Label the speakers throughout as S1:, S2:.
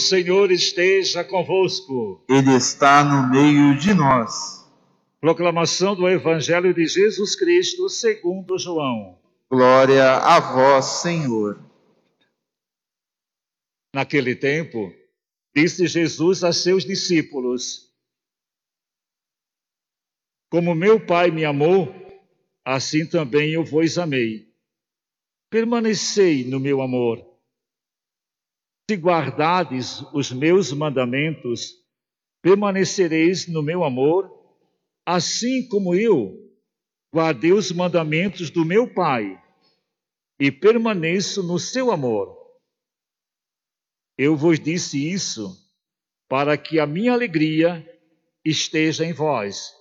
S1: Senhor esteja convosco.
S2: Ele está no meio de nós.
S1: Proclamação do Evangelho de Jesus Cristo segundo João.
S2: Glória a vós, Senhor.
S1: Naquele tempo, disse Jesus a seus discípulos: Como meu Pai me amou, assim também eu vos amei. Permanecei no meu amor. Se guardardes os meus mandamentos, permanecereis no meu amor, assim como eu guardei os mandamentos do meu Pai e permaneço no seu amor. Eu vos disse isso para que a minha alegria esteja em vós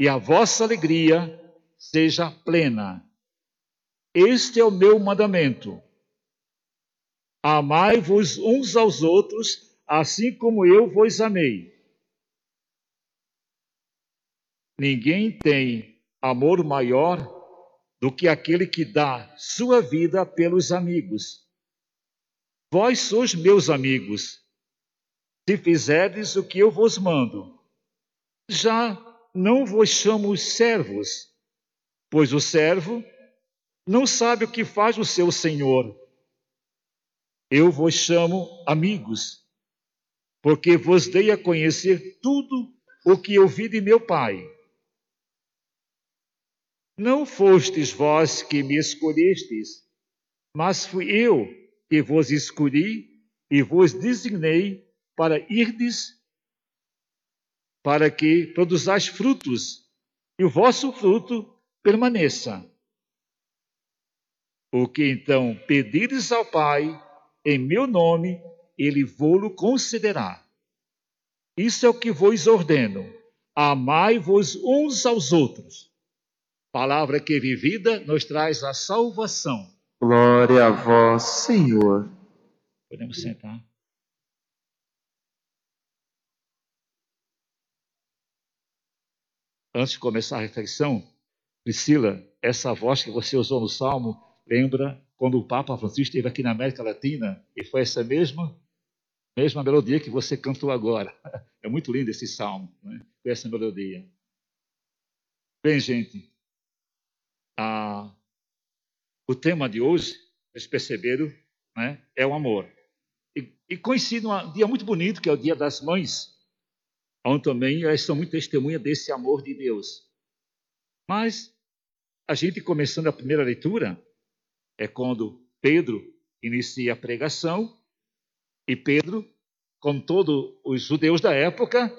S1: e a vossa alegria seja plena. Este é o meu mandamento Amai-vos uns aos outros, assim como eu vos amei. Ninguém tem amor maior do que aquele que dá sua vida pelos amigos. Vós sois meus amigos, se fizerdes o que eu vos mando. Já não vos chamo servos, pois o servo não sabe o que faz o seu senhor eu vos chamo amigos, porque vos dei a conhecer tudo o que ouvi de meu Pai. Não fostes vós que me escolhestes, mas fui eu que vos escolhi e vos designei para irdes, para que produzais frutos, e o vosso fruto permaneça. O que então pedires ao Pai, em meu nome, ele vou-lo considerar. Isso é o que vos ordeno: amai-vos uns aos outros. Palavra que vivida nos traz a salvação.
S2: Glória a vós, Senhor.
S1: Podemos sentar. Antes de começar a reflexão, Priscila, essa voz que você usou no Salmo lembra quando o Papa Francisco esteve aqui na América Latina e foi essa mesma mesma melodia que você cantou agora. É muito lindo esse salmo, né? Foi essa melodia. Bem, gente, a, o tema de hoje, vocês perceberam, né, é o amor. E, e coincide um dia muito bonito, que é o Dia das Mães, onde também elas são muito testemunha desse amor de Deus. Mas a gente começando a primeira leitura, é quando Pedro inicia a pregação e Pedro, como todos os judeus da época,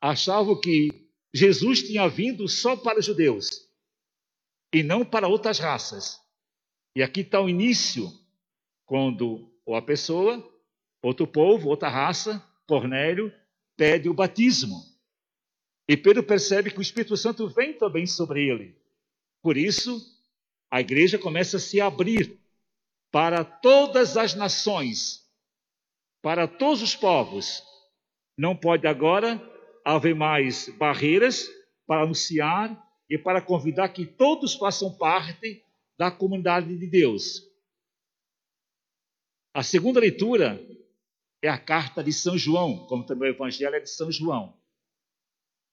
S1: achavam que Jesus tinha vindo só para os judeus e não para outras raças. E aqui está o início, quando uma pessoa, outro povo, outra raça, Cornélio, pede o batismo. E Pedro percebe que o Espírito Santo vem também sobre ele. Por isso, a igreja começa a se abrir para todas as nações, para todos os povos. Não pode agora haver mais barreiras para anunciar e para convidar que todos façam parte da comunidade de Deus. A segunda leitura é a carta de São João, como também o evangelho é de São João.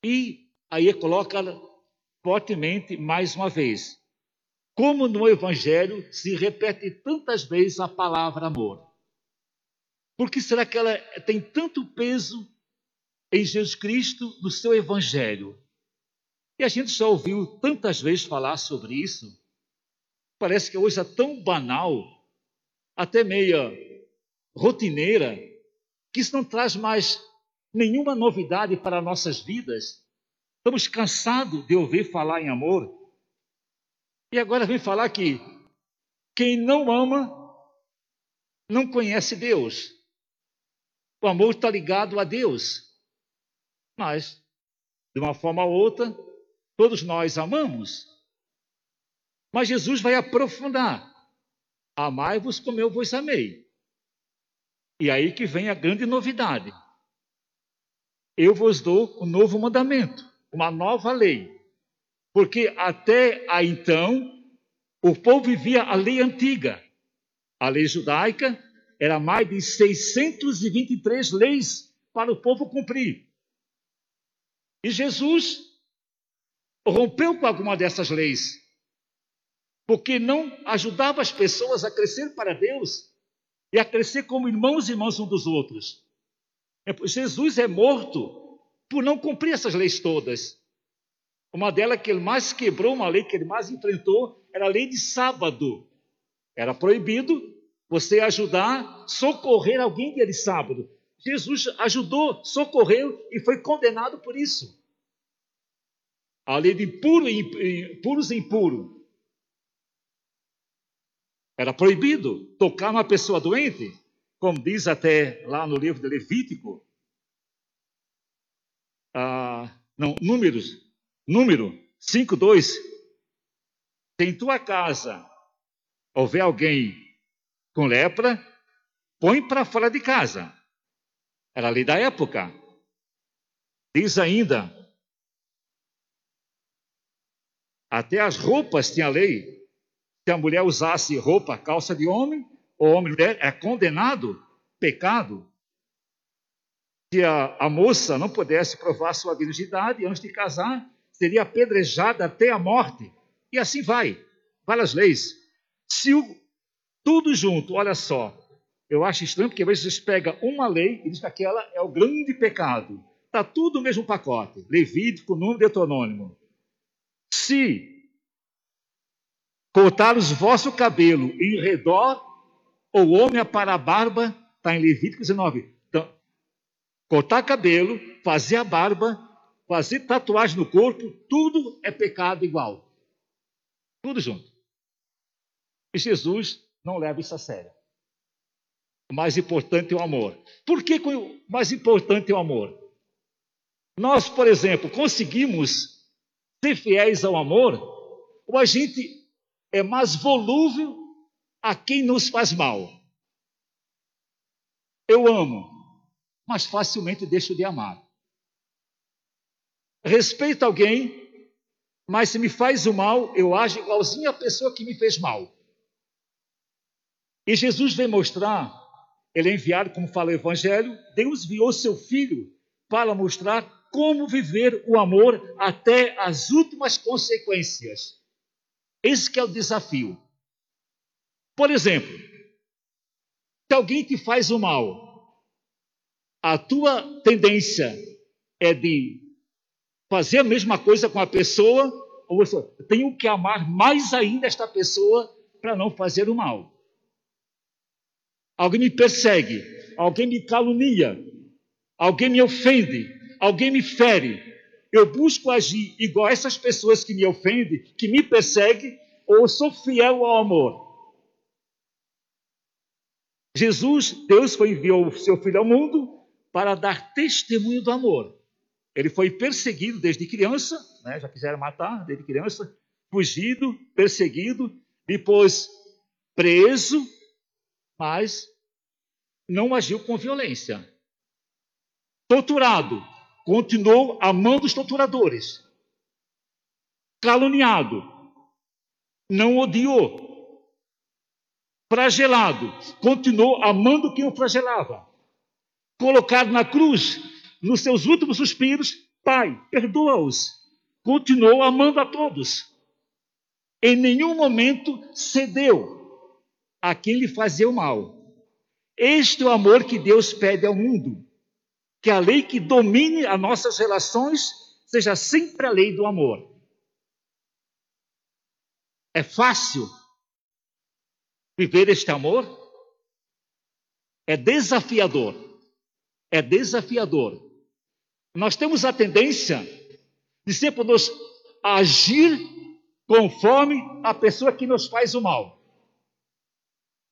S1: E aí coloca fortemente mais uma vez como no Evangelho se repete tantas vezes a palavra amor? Por que será que ela tem tanto peso em Jesus Cristo, no seu Evangelho? E a gente já ouviu tantas vezes falar sobre isso. Parece que hoje é tão banal, até meia rotineira, que isso não traz mais nenhuma novidade para nossas vidas. Estamos cansados de ouvir falar em amor. E agora vem falar que quem não ama não conhece Deus. O amor está ligado a Deus. Mas, de uma forma ou outra, todos nós amamos. Mas Jesus vai aprofundar. Amai-vos como eu vos amei. E aí que vem a grande novidade. Eu vos dou um novo mandamento, uma nova lei porque até aí então o povo vivia a lei antiga, a lei judaica, era mais de 623 leis para o povo cumprir. E Jesus rompeu com alguma dessas leis, porque não ajudava as pessoas a crescer para Deus e a crescer como irmãos e irmãs um dos outros. É, Jesus é morto por não cumprir essas leis todas. Uma delas que ele mais quebrou, uma lei que ele mais enfrentou, era a lei de sábado. Era proibido você ajudar, socorrer alguém dia de sábado. Jesus ajudou, socorreu e foi condenado por isso. A lei de puro e, puros e impuro. Era proibido tocar uma pessoa doente, como diz até lá no livro de Levítico. Ah, não, números, número 5,2. Se em tua casa houver alguém com lepra, põe para fora de casa. Era a lei da época. Diz ainda, até as roupas tinha lei se a mulher usasse roupa, calça de homem, ou homem mulher, é condenado, pecado. Se a, a moça não pudesse provar sua virgindade antes de casar, seria apedrejada até a morte. E assim vai, várias leis. Se o, tudo junto, olha só, eu acho estranho porque às vezes pegam uma lei e diz que aquela é o grande pecado. Está tudo no mesmo pacote. Levítico, número deuteronômio. Se cortar os vosso cabelo em redor, ou homem para a barba, está em Levítico 19. Então, cortar cabelo, fazer a barba, fazer tatuagem no corpo, tudo é pecado igual. Tudo junto. E Jesus não leva isso a sério. O mais importante é o amor. Por que o mais importante é o amor? Nós, por exemplo, conseguimos ser fiéis ao amor, ou a gente é mais volúvel a quem nos faz mal. Eu amo, mas facilmente deixo de amar. Respeito alguém, mas se me faz o mal, eu ajo igualzinho à pessoa que me fez mal. E Jesus vem mostrar, ele é enviado, como fala o Evangelho, Deus enviou seu Filho para mostrar como viver o amor até as últimas consequências. Esse é o desafio. Por exemplo, se alguém te faz o mal, a tua tendência é de fazer a mesma coisa com a pessoa, ou você tenho que amar mais ainda esta pessoa para não fazer o mal. Alguém me persegue, alguém me calunia, alguém me ofende, alguém me fere, eu busco agir igual essas pessoas que me ofendem, que me perseguem, ou sou fiel ao amor? Jesus, Deus foi enviou o seu filho ao mundo para dar testemunho do amor. Ele foi perseguido desde criança, né, já quiseram matar desde criança, fugido, perseguido, depois preso, mas não agiu com violência. Torturado, continuou amando os torturadores. Caluniado, não odiou. Fragelado, continuou amando quem o fragelava. Colocado na cruz, nos seus últimos suspiros, Pai, perdoa-os. Continuou amando a todos. Em nenhum momento cedeu a quem lhe fazia o mal. Este é o amor que Deus pede ao mundo que a lei que domine as nossas relações seja sempre a lei do amor. É fácil viver este amor? É desafiador. É desafiador. Nós temos a tendência de sempre nos agir conforme a pessoa que nos faz o mal.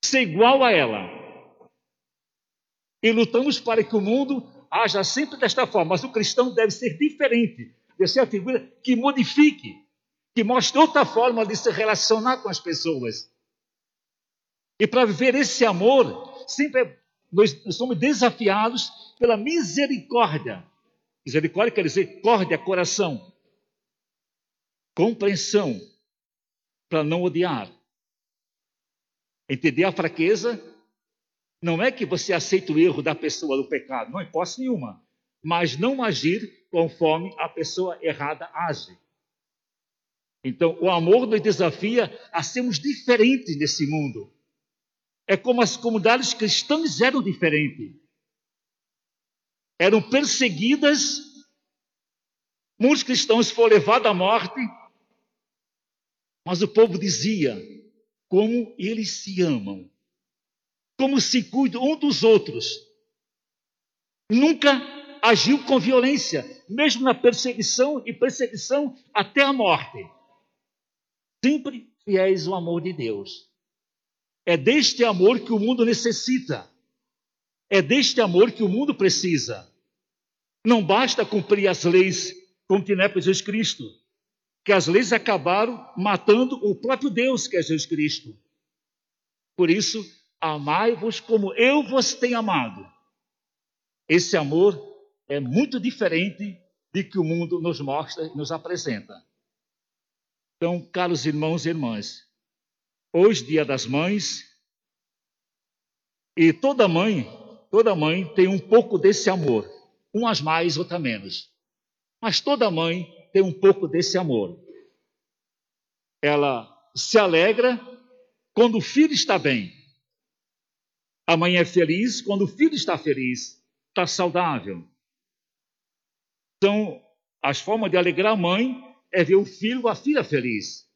S1: Ser igual a ela. E lutamos para que o mundo haja sempre desta forma, mas o cristão deve ser diferente, deve ser a figura que modifique, que mostre outra forma de se relacionar com as pessoas. E para viver esse amor, sempre nós somos desafiados pela misericórdia. Misericórdia quer dizer córdia, coração. Compreensão, para não odiar. Entender a fraqueza, Não é que você aceita o erro da pessoa do pecado, não hipótese nenhuma, mas não agir conforme a pessoa errada age. Então, o amor nos desafia a sermos diferentes nesse mundo. É como as comunidades cristãs eram diferentes. Eram perseguidas, muitos cristãos foram levados à morte, mas o povo dizia como eles se amam, como se cuidam um dos outros. Nunca agiu com violência, mesmo na perseguição e perseguição até a morte. Sempre fiéis ao amor de Deus. É deste amor que o mundo necessita. É deste amor que o mundo precisa. Não basta cumprir as leis como tinha Jesus Cristo, que as leis acabaram matando o próprio Deus, que é Jesus Cristo. Por isso, amai-vos como eu vos tenho amado. Esse amor é muito diferente de que o mundo nos mostra e nos apresenta. Então, caros irmãos e irmãs, hoje, dia das mães, e toda mãe, toda mãe tem um pouco desse amor, umas mais, outras menos. Mas toda mãe tem um pouco desse amor. Ela se alegra quando o filho está bem. A mãe é feliz quando o filho está feliz, está saudável. Então, as formas de alegrar a mãe é ver o filho ou a filha feliz.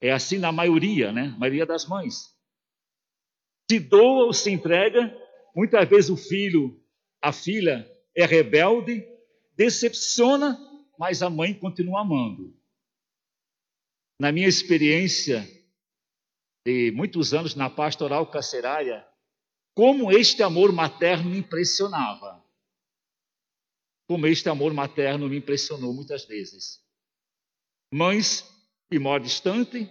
S1: É assim na maioria, né? A maioria das mães. Se doa ou se entrega, muitas vezes o filho, a filha é rebelde, decepciona, mas a mãe continua amando. Na minha experiência de muitos anos na pastoral carcerária, como este amor materno me impressionava. Como este amor materno me impressionou muitas vezes. Mães que moram distante,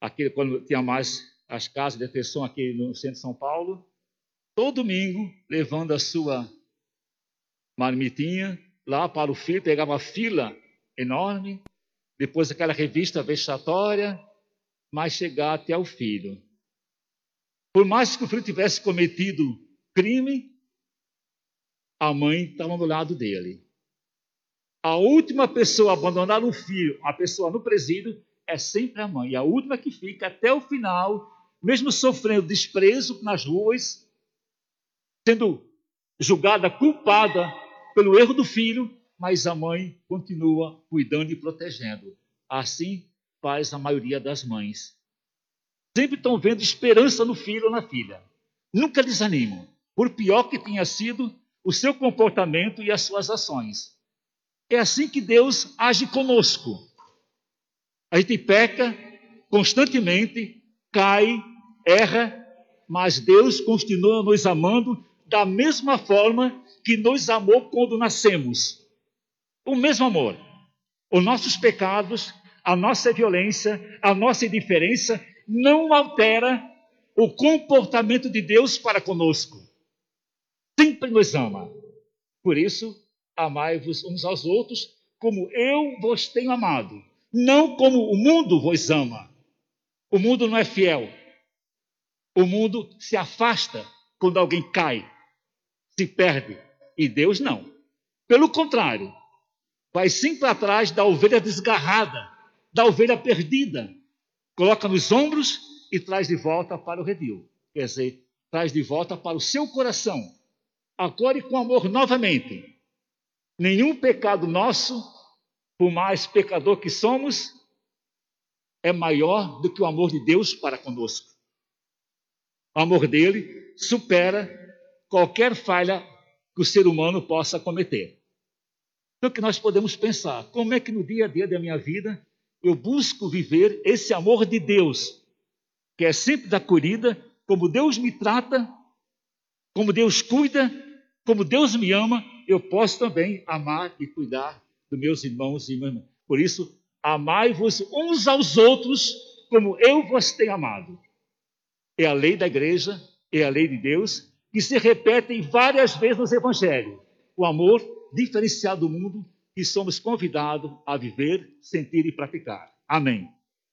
S1: aqui quando tinha mais as casas de detenção aqui no centro de São Paulo, todo domingo levando a sua marmitinha lá para o filho, pegava uma fila enorme, depois aquela revista vexatória, mas chegar até o filho. Por mais que o filho tivesse cometido crime, a mãe estava do lado dele. A última pessoa a abandonar o filho, a pessoa no presídio, é sempre a mãe. E a última que fica até o final, mesmo sofrendo desprezo nas ruas, sendo julgada culpada pelo erro do filho, mas a mãe continua cuidando e protegendo. Assim faz a maioria das mães. Sempre estão vendo esperança no filho ou na filha. Nunca desanimam, por pior que tenha sido o seu comportamento e as suas ações. É assim que Deus age conosco. A gente peca constantemente, cai, erra, mas Deus continua nos amando da mesma forma que nos amou quando nascemos. O mesmo amor. Os nossos pecados, a nossa violência, a nossa indiferença não altera o comportamento de Deus para conosco. Sempre nos ama. Por isso, amai-vos uns aos outros como eu vos tenho amado, não como o mundo vos ama. O mundo não é fiel. O mundo se afasta quando alguém cai, se perde, e Deus não. Pelo contrário, vai sempre atrás da ovelha desgarrada, da ovelha perdida, coloca nos ombros e traz de volta para o redil. Quer dizer, traz de volta para o seu coração. Acolhe com amor novamente. Nenhum pecado nosso, por mais pecador que somos, é maior do que o amor de Deus para conosco. O amor dele supera qualquer falha que o ser humano possa cometer. Então, que nós podemos pensar, como é que no dia a dia da minha vida eu busco viver esse amor de Deus, que é sempre da acolhida, como Deus me trata, como Deus cuida, como Deus me ama, eu posso também amar e cuidar dos meus irmãos e irmãs. Por isso, amai-vos uns aos outros como eu vos tenho amado. É a lei da igreja, é a lei de Deus, que se repetem várias vezes nos evangelhos. O amor diferenciado do mundo que somos convidados a viver, sentir e praticar. Amém.